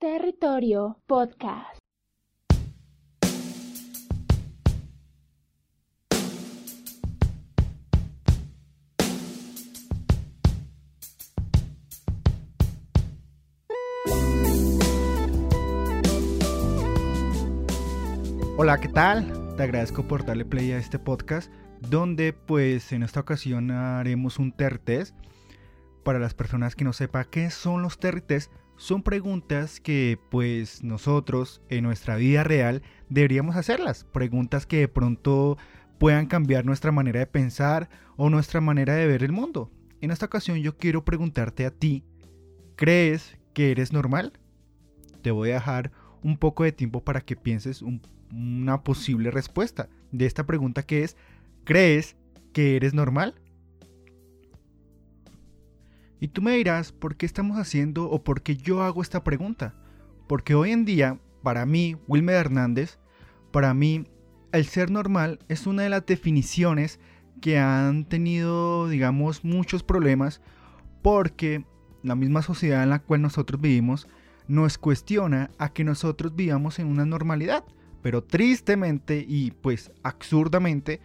Territorio Podcast. Hola, ¿qué tal? Te agradezco por darle play a este podcast donde pues en esta ocasión haremos un TERTES. Para las personas que no sepan qué son los TERTES, son preguntas que pues nosotros en nuestra vida real deberíamos hacerlas. Preguntas que de pronto puedan cambiar nuestra manera de pensar o nuestra manera de ver el mundo. En esta ocasión yo quiero preguntarte a ti, ¿crees que eres normal? Te voy a dejar un poco de tiempo para que pienses una posible respuesta de esta pregunta que es, ¿crees que eres normal? Y tú me dirás, ¿por qué estamos haciendo o por qué yo hago esta pregunta? Porque hoy en día, para mí, Wilmer Hernández, para mí, el ser normal es una de las definiciones que han tenido, digamos, muchos problemas porque la misma sociedad en la cual nosotros vivimos nos cuestiona a que nosotros vivamos en una normalidad. Pero tristemente y pues absurdamente,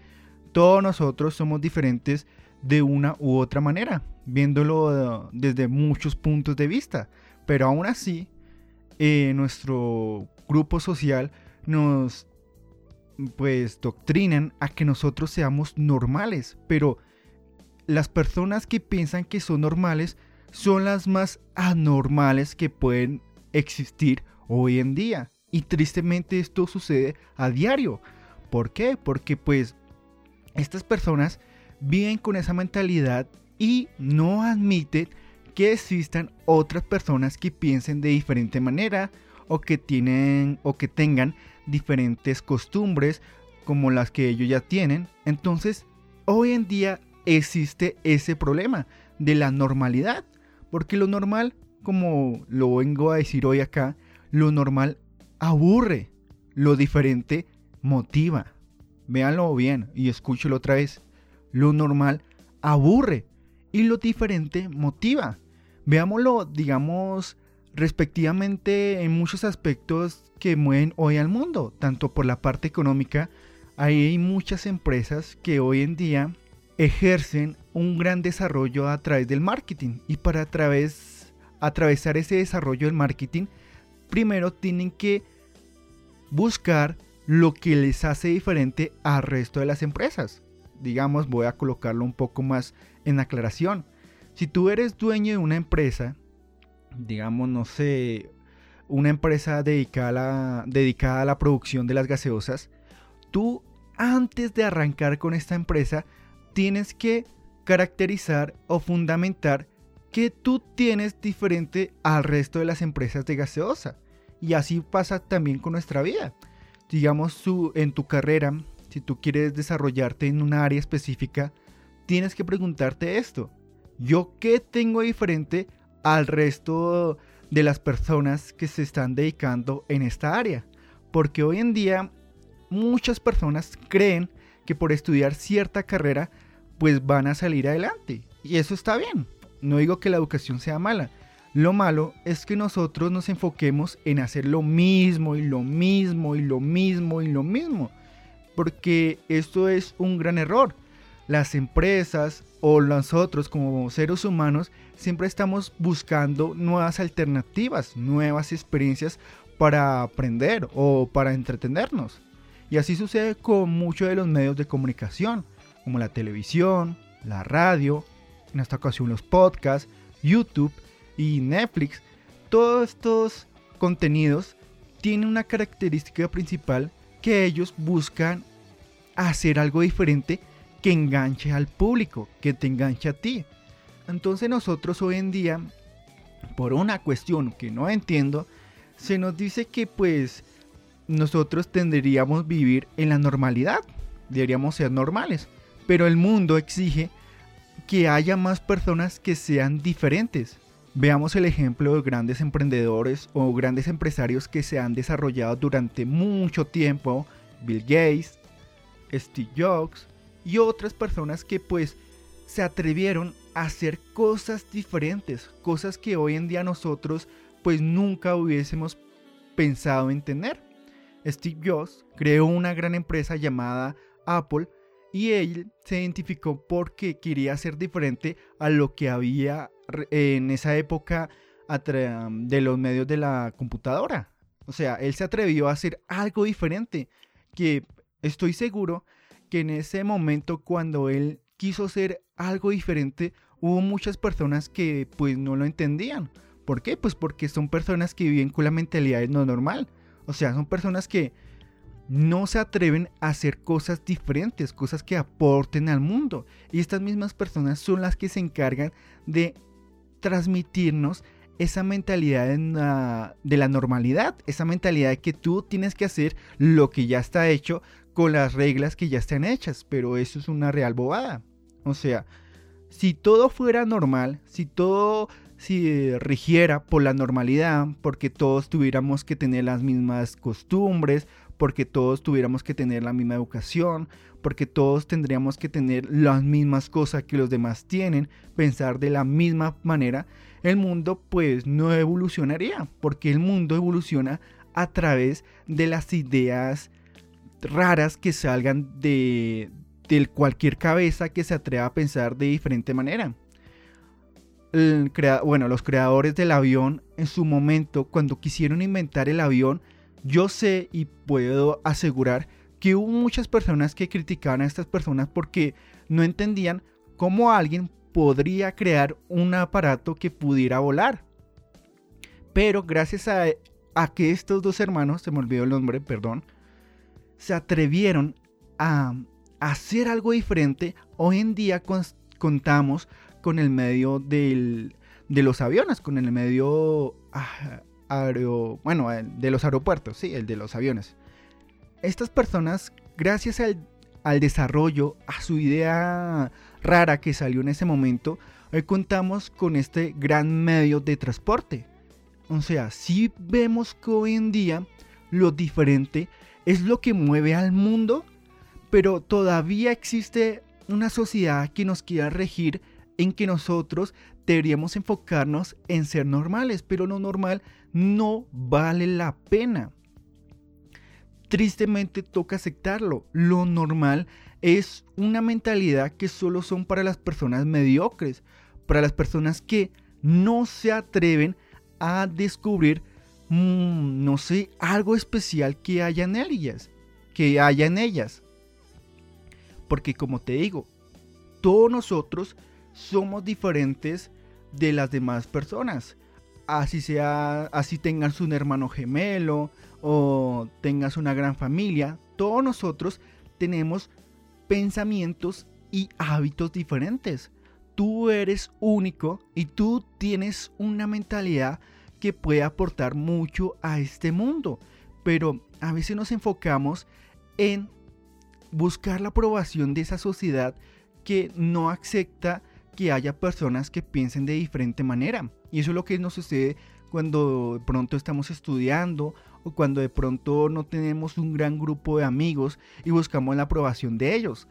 todos nosotros somos diferentes de una u otra manera, viéndolo desde muchos puntos de vista. Pero aún así, eh, nuestro grupo social nos pues doctrinan a que nosotros seamos normales, pero las personas que piensan que son normales son las más anormales que pueden existir hoy en día. Y tristemente esto sucede a diario. ¿Por qué? Porque pues estas personas viven con esa mentalidad y no admiten que existan otras personas que piensen de diferente manera o que tienen o que tengan diferentes costumbres como las que ellos ya tienen. Entonces, hoy en día existe ese problema de la normalidad, porque lo normal como lo vengo a decir hoy acá, lo normal aburre, lo diferente motiva. Véanlo bien y escúchelo otra vez. Lo normal aburre y lo diferente motiva. Veámoslo, digamos, respectivamente en muchos aspectos que mueven hoy al mundo, tanto por la parte económica, hay muchas empresas que hoy en día ejercen un gran desarrollo a través del marketing y para través atravesar ese desarrollo del marketing, primero tienen que buscar lo que les hace diferente al resto de las empresas. Digamos, voy a colocarlo un poco más en aclaración. Si tú eres dueño de una empresa, digamos, no sé, una empresa dedicada a la, dedicada a la producción de las gaseosas, tú antes de arrancar con esta empresa tienes que caracterizar o fundamentar que tú tienes diferente al resto de las empresas de gaseosa. Y así pasa también con nuestra vida. Digamos, en tu carrera, si tú quieres desarrollarte en una área específica, tienes que preguntarte esto. ¿Yo qué tengo diferente al resto de las personas que se están dedicando en esta área? Porque hoy en día muchas personas creen que por estudiar cierta carrera pues van a salir adelante. Y eso está bien. No digo que la educación sea mala. Lo malo es que nosotros nos enfoquemos en hacer lo mismo y lo mismo y lo mismo y lo mismo. Porque esto es un gran error. Las empresas o nosotros como seres humanos siempre estamos buscando nuevas alternativas, nuevas experiencias para aprender o para entretenernos. Y así sucede con muchos de los medios de comunicación, como la televisión, la radio, en esta ocasión los podcasts, YouTube y Netflix, todos estos contenidos tienen una característica principal que ellos buscan hacer algo diferente que enganche al público, que te enganche a ti. Entonces nosotros hoy en día, por una cuestión que no entiendo, se nos dice que pues nosotros tendríamos vivir en la normalidad, deberíamos ser normales, pero el mundo exige que haya más personas que sean diferentes. Veamos el ejemplo de grandes emprendedores o grandes empresarios que se han desarrollado durante mucho tiempo, Bill Gates, Steve Jobs y otras personas que pues se atrevieron a hacer cosas diferentes, cosas que hoy en día nosotros pues nunca hubiésemos pensado en tener. Steve Jobs creó una gran empresa llamada Apple y él se identificó porque quería ser diferente a lo que había en esa época de los medios de la computadora. O sea, él se atrevió a hacer algo diferente que estoy seguro que en ese momento cuando él quiso hacer algo diferente hubo muchas personas que pues no lo entendían. ¿Por qué? Pues porque son personas que viven con la mentalidad no normal. O sea, son personas que no se atreven a hacer cosas diferentes, cosas que aporten al mundo. Y estas mismas personas son las que se encargan de transmitirnos esa mentalidad de la normalidad, esa mentalidad de que tú tienes que hacer lo que ya está hecho con las reglas que ya están hechas, pero eso es una real bobada. O sea, si todo fuera normal, si todo si rigiera por la normalidad, porque todos tuviéramos que tener las mismas costumbres, porque todos tuviéramos que tener la misma educación, porque todos tendríamos que tener las mismas cosas que los demás tienen, pensar de la misma manera, el mundo pues no evolucionaría, porque el mundo evoluciona a través de las ideas raras que salgan de, de cualquier cabeza que se atreva a pensar de diferente manera bueno, los creadores del avión en su momento, cuando quisieron inventar el avión, yo sé y puedo asegurar que hubo muchas personas que criticaban a estas personas porque no entendían cómo alguien podría crear un aparato que pudiera volar. Pero gracias a, que estos dos hermanos, se me olvidó el nombre, perdón, se atrevieron a, hacer algo diferente, hoy en día contamos con el medio del, de los aviones, con el medio ah, bueno, de los aeropuertos, sí, el de los aviones. Estas personas, gracias al, al desarrollo, a su idea rara que salió en ese momento, hoy contamos con este gran medio de transporte. O sea, si vemos que hoy en día lo diferente es lo que mueve al mundo, pero todavía existe una sociedad que nos quiera regir en que nosotros deberíamos enfocarnos en ser normales, pero lo normal no vale la pena. Tristemente toca aceptarlo. Lo normal es una mentalidad que solo son para las personas mediocres, para las personas que no se atreven a descubrir, mm, no sé, algo especial que haya en ellas, que haya en ellas. Porque como te digo, todos nosotros somos diferentes de las demás personas. Así sea, así tengas un hermano gemelo o tengas una gran familia, todos nosotros tenemos pensamientos y hábitos diferentes. Tú eres único y tú tienes una mentalidad que puede aportar mucho a este mundo. Pero a veces nos enfocamos en buscar la aprobación de esa sociedad que no acepta que haya personas que piensen de diferente manera. Y eso es lo que nos sucede cuando de pronto estamos estudiando o cuando de pronto no tenemos un gran grupo de amigos y buscamos la aprobación de ellos.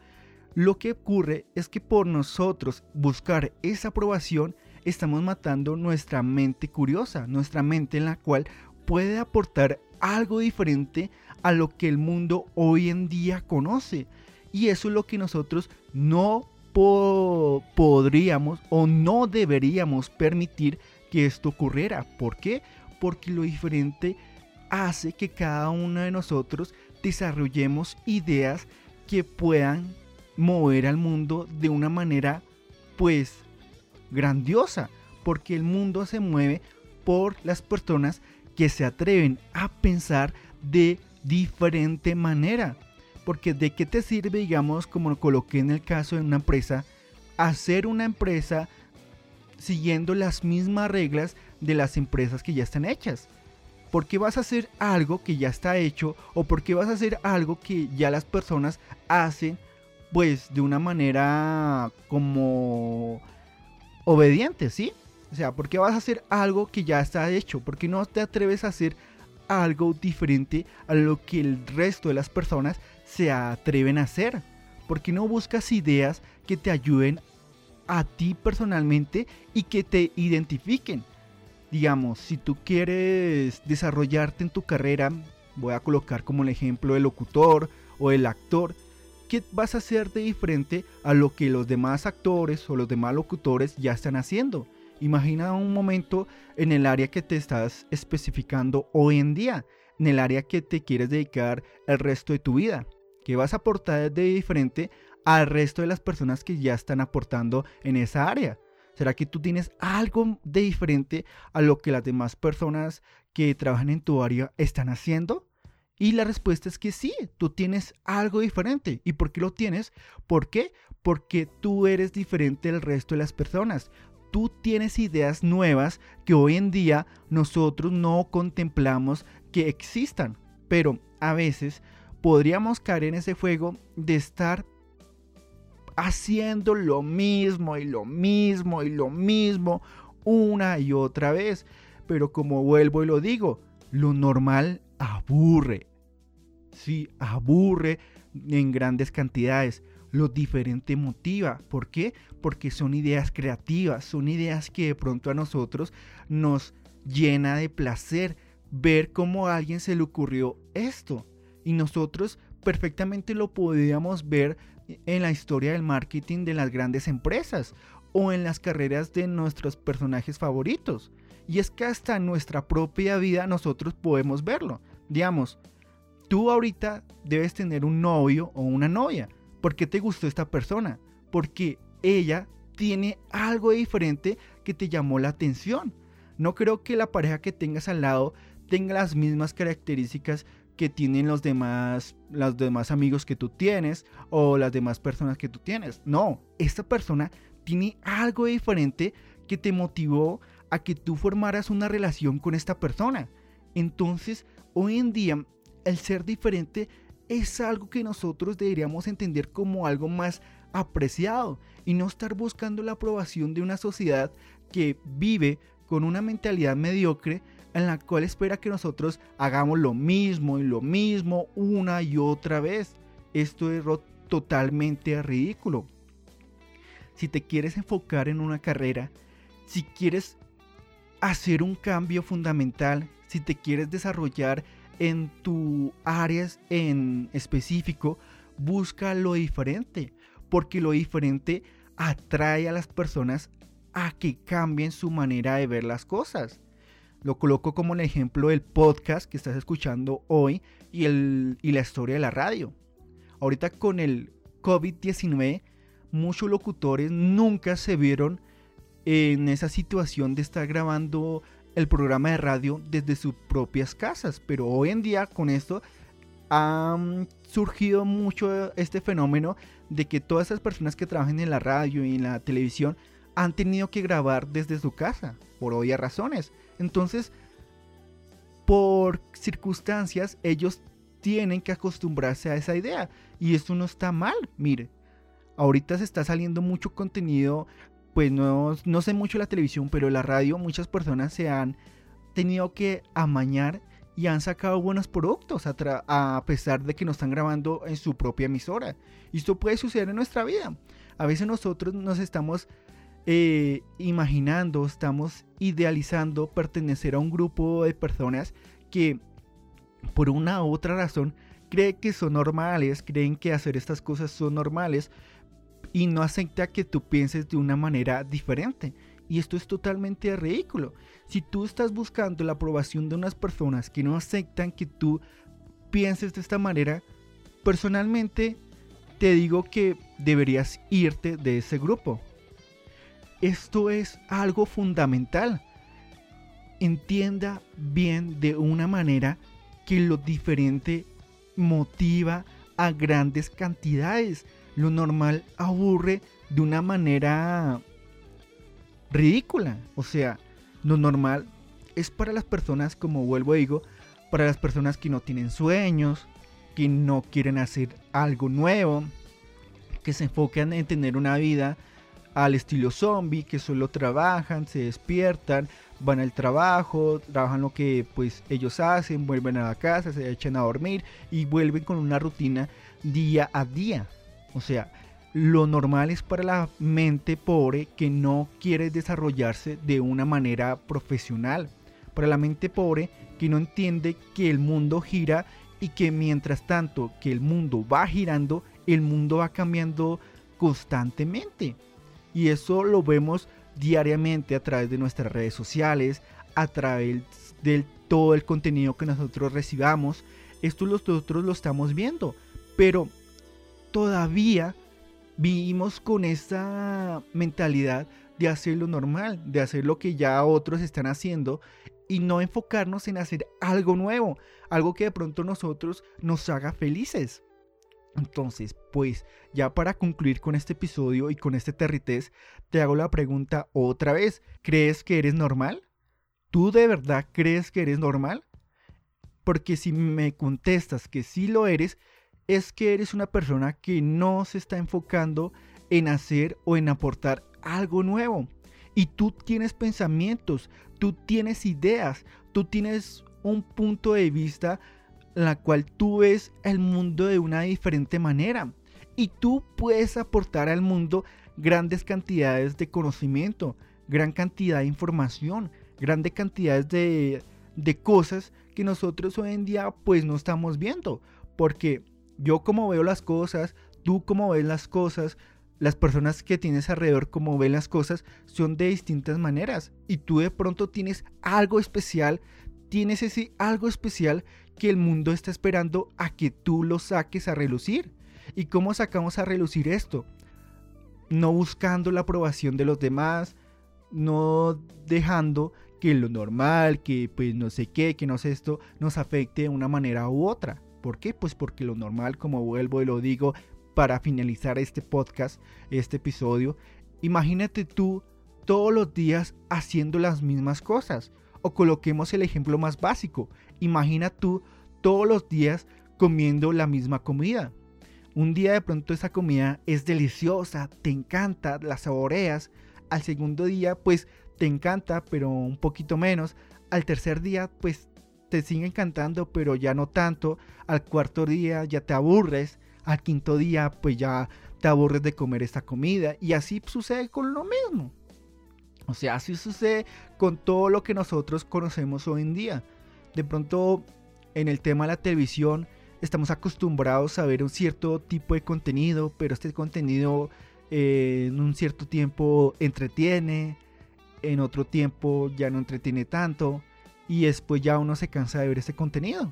Lo que ocurre es que por nosotros buscar esa aprobación estamos matando nuestra mente curiosa, nuestra mente en la cual puede aportar algo diferente a lo que el mundo hoy en día conoce. Y eso es lo que nosotros no podríamos o no deberíamos permitir que esto ocurriera. ¿Por qué? Porque lo diferente hace que cada uno de nosotros desarrollemos ideas que puedan mover al mundo de una manera pues grandiosa. Porque el mundo se mueve por las personas que se atreven a pensar de diferente manera. Porque de qué te sirve, digamos, como lo coloqué en el caso de una empresa, hacer una empresa siguiendo las mismas reglas de las empresas que ya están hechas. ¿Por qué vas a hacer algo que ya está hecho o por qué vas a hacer algo que ya las personas hacen pues de una manera como obediente, ¿sí? O sea, ¿por qué vas a hacer algo que ya está hecho? ¿Por qué no te atreves a hacer algo diferente a lo que el resto de las personas se atreven a hacer? porque no buscas ideas que te ayuden a ti personalmente y que te identifiquen? Digamos, si tú quieres desarrollarte en tu carrera, voy a colocar como el ejemplo el locutor o el actor, ¿qué vas a hacer de diferente a lo que los demás actores o los demás locutores ya están haciendo? Imagina un momento en el área que te estás especificando hoy en día, en el área que te quieres dedicar el resto de tu vida. ¿Qué vas a aportar de diferente al resto de las personas que ya están aportando en esa área? ¿Será que tú tienes algo de diferente a lo que las demás personas que trabajan en tu área están haciendo? Y la respuesta es que sí, tú tienes algo diferente. ¿Y por qué lo tienes? ¿Por qué? Porque tú eres diferente del resto de las personas. Tú tienes ideas nuevas que hoy en día nosotros no contemplamos que existan. Pero a veces podríamos caer en ese fuego de estar haciendo lo mismo y lo mismo y lo mismo una y otra vez. Pero como vuelvo y lo digo, lo normal aburre. Sí, aburre en grandes cantidades. Lo diferente motiva. ¿Por qué? Porque son ideas creativas, son ideas que de pronto a nosotros nos llena de placer ver cómo a alguien se le ocurrió esto. Y nosotros perfectamente lo podíamos ver en la historia del marketing de las grandes empresas o en las carreras de nuestros personajes favoritos. Y es que hasta en nuestra propia vida nosotros podemos verlo. Digamos, tú ahorita debes tener un novio o una novia. ¿Por qué te gustó esta persona? Porque ella tiene algo diferente que te llamó la atención. No creo que la pareja que tengas al lado tenga las mismas características que tienen los demás, los demás amigos que tú tienes o las demás personas que tú tienes. No, esta persona tiene algo diferente que te motivó a que tú formaras una relación con esta persona. Entonces, hoy en día, el ser diferente es algo que nosotros deberíamos entender como algo más apreciado y no estar buscando la aprobación de una sociedad que vive con una mentalidad mediocre en la cual espera que nosotros hagamos lo mismo y lo mismo una y otra vez. Esto es totalmente ridículo. Si te quieres enfocar en una carrera, si quieres hacer un cambio fundamental, si te quieres desarrollar en tu áreas en específico, busca lo diferente, porque lo diferente atrae a las personas a que cambien su manera de ver las cosas. Lo coloco como un ejemplo del podcast que estás escuchando hoy y, el, y la historia de la radio. Ahorita con el COVID-19, muchos locutores nunca se vieron en esa situación de estar grabando el programa de radio desde sus propias casas. Pero hoy en día con esto ha surgido mucho este fenómeno de que todas esas personas que trabajan en la radio y en la televisión han tenido que grabar desde su casa, por obvias razones. Entonces, por circunstancias, ellos tienen que acostumbrarse a esa idea. Y esto no está mal, mire. Ahorita se está saliendo mucho contenido, pues no, no sé mucho la televisión, pero la radio muchas personas se han tenido que amañar y han sacado buenos productos a, pesar de que no están grabando en su propia emisora. Y esto puede suceder en nuestra vida. A veces nosotros nos estamos eh, imaginando, estamos idealizando pertenecer a un grupo de personas que por una u otra razón creen que son normales, creen que hacer estas cosas son normales y no acepta que tú pienses de una manera diferente. Y esto es totalmente ridículo. Si tú estás buscando la aprobación de unas personas que no aceptan que tú pienses de esta manera, personalmente te digo que deberías irte de ese grupo. Esto es algo fundamental. Entienda bien de una manera que lo diferente motiva a grandes cantidades. Lo normal aburre de una manera ridícula. O sea, lo normal es para las personas, como vuelvo a digo, para las personas que no tienen sueños, que no quieren hacer algo nuevo, que se enfocan en tener una vida al estilo zombie, que solo trabajan, se despiertan, van al trabajo, trabajan lo que pues ellos hacen, vuelven a la casa, se echan a dormir y vuelven con una rutina día a día. O sea, lo normal es para la mente pobre que no quiere desarrollarse de una manera profesional. Para la mente pobre que no entiende que el mundo gira y que mientras tanto que el mundo va girando, el mundo va cambiando constantemente. Y eso lo vemos diariamente a través de nuestras redes sociales, a través de todo el contenido que nosotros recibamos. Esto nosotros lo estamos viendo, pero todavía vivimos con esa mentalidad de hacer lo normal, de hacer lo que ya otros están haciendo y no enfocarnos en hacer algo nuevo, algo que de pronto nosotros nos haga felices. Entonces, pues ya para concluir con este episodio y con este territés, te hago la pregunta otra vez. ¿Crees que eres normal? ¿Tú de verdad crees que eres normal? Porque si me contestas que sí lo eres, es que eres una persona que no se está enfocando en hacer o en aportar algo nuevo. Y tú tienes pensamientos, tú tienes ideas, tú tienes un punto de vista en la cual tú ves el mundo de una diferente manera. Y tú puedes aportar al mundo grandes cantidades de conocimiento, gran cantidad de información, grandes cantidades de, de cosas que nosotros hoy en día pues no estamos viendo. Porque yo como veo las cosas, tú como ves las cosas, las personas que tienes alrededor como ven las cosas son de distintas maneras. Y tú de pronto tienes algo especial, tienes ese algo especial que el mundo está esperando a que tú lo saques a relucir. ¿Y cómo sacamos a relucir esto? No buscando la aprobación de los demás, no dejando que lo normal, que pues no sé qué, que no sé esto, nos afecte de una manera u otra. ¿Por qué? Pues porque lo normal, como vuelvo y lo digo para finalizar este podcast, este episodio, imagínate tú todos los días haciendo las mismas cosas. O coloquemos el ejemplo más básico. Imagina tú todos los días comiendo la misma comida. Un día de pronto esa comida es deliciosa, te encanta, la saboreas. Al segundo día pues te encanta, pero un poquito menos. Al tercer día pues te sigue encantando, pero ya no tanto. Al cuarto día ya te aburres. Al quinto día, pues ya te aburres de comer esta comida. Y así sucede con lo mismo. O sea, así sucede con todo lo que nosotros conocemos hoy en día. De pronto, en el tema de la televisión, estamos acostumbrados a ver un cierto tipo de contenido, pero este contenido eh, en un cierto tiempo entretiene, en otro tiempo ya no entretiene tanto y después ya uno se cansa de ver ese contenido.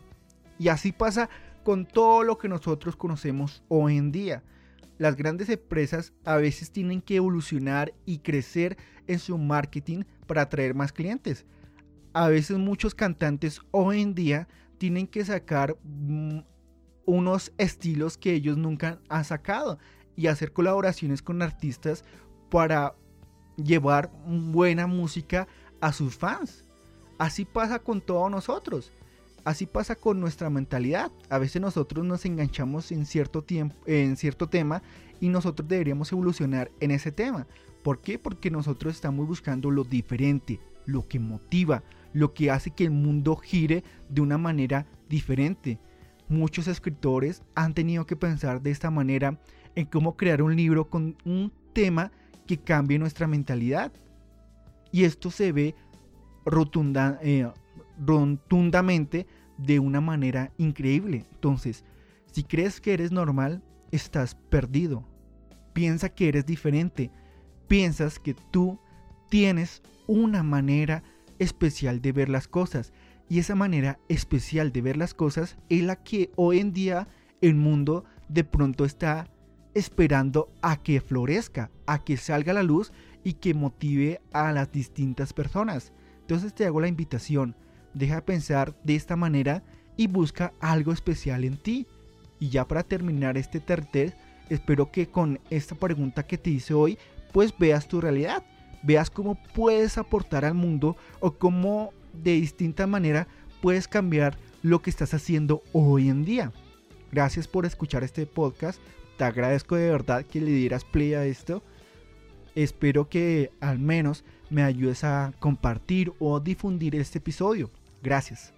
Y así pasa con todo lo que nosotros conocemos hoy en día. Las grandes empresas a veces tienen que evolucionar y crecer en su marketing para atraer más clientes. A veces muchos cantantes hoy en día tienen que sacar mm, unos estilos que ellos nunca han sacado y hacer colaboraciones con artistas para llevar buena música a sus fans. Así pasa con todos nosotros. Así pasa con nuestra mentalidad. A veces nosotros nos enganchamos en cierto tiempo, en cierto tema y nosotros deberíamos evolucionar en ese tema. ¿Por qué? Porque nosotros estamos buscando lo diferente, lo que motiva, lo que hace que el mundo gire de una manera diferente. Muchos escritores han tenido que pensar de esta manera en cómo crear un libro con un tema que cambie nuestra mentalidad. Y esto se ve eh, rotundamente de una manera increíble. Entonces, si crees que eres normal, estás perdido. Piensa que eres diferente. Piensas que tú tienes una manera especial de ver las cosas. Y esa manera especial de ver las cosas es la que hoy en día el mundo de pronto está esperando a que florezca, a que salga la luz y que motive a las distintas personas. Entonces te hago la invitación, deja de pensar de esta manera y busca algo especial en ti. Y ya para terminar este tercer, espero que con esta pregunta que te hice hoy, pues veas tu realidad, veas cómo puedes aportar al mundo o cómo de distinta manera puedes cambiar lo que estás haciendo hoy en día. Gracias por escuchar este podcast. Te agradezco de verdad que le dieras play a esto. Espero que al menos me ayudes a compartir o difundir este episodio. Gracias.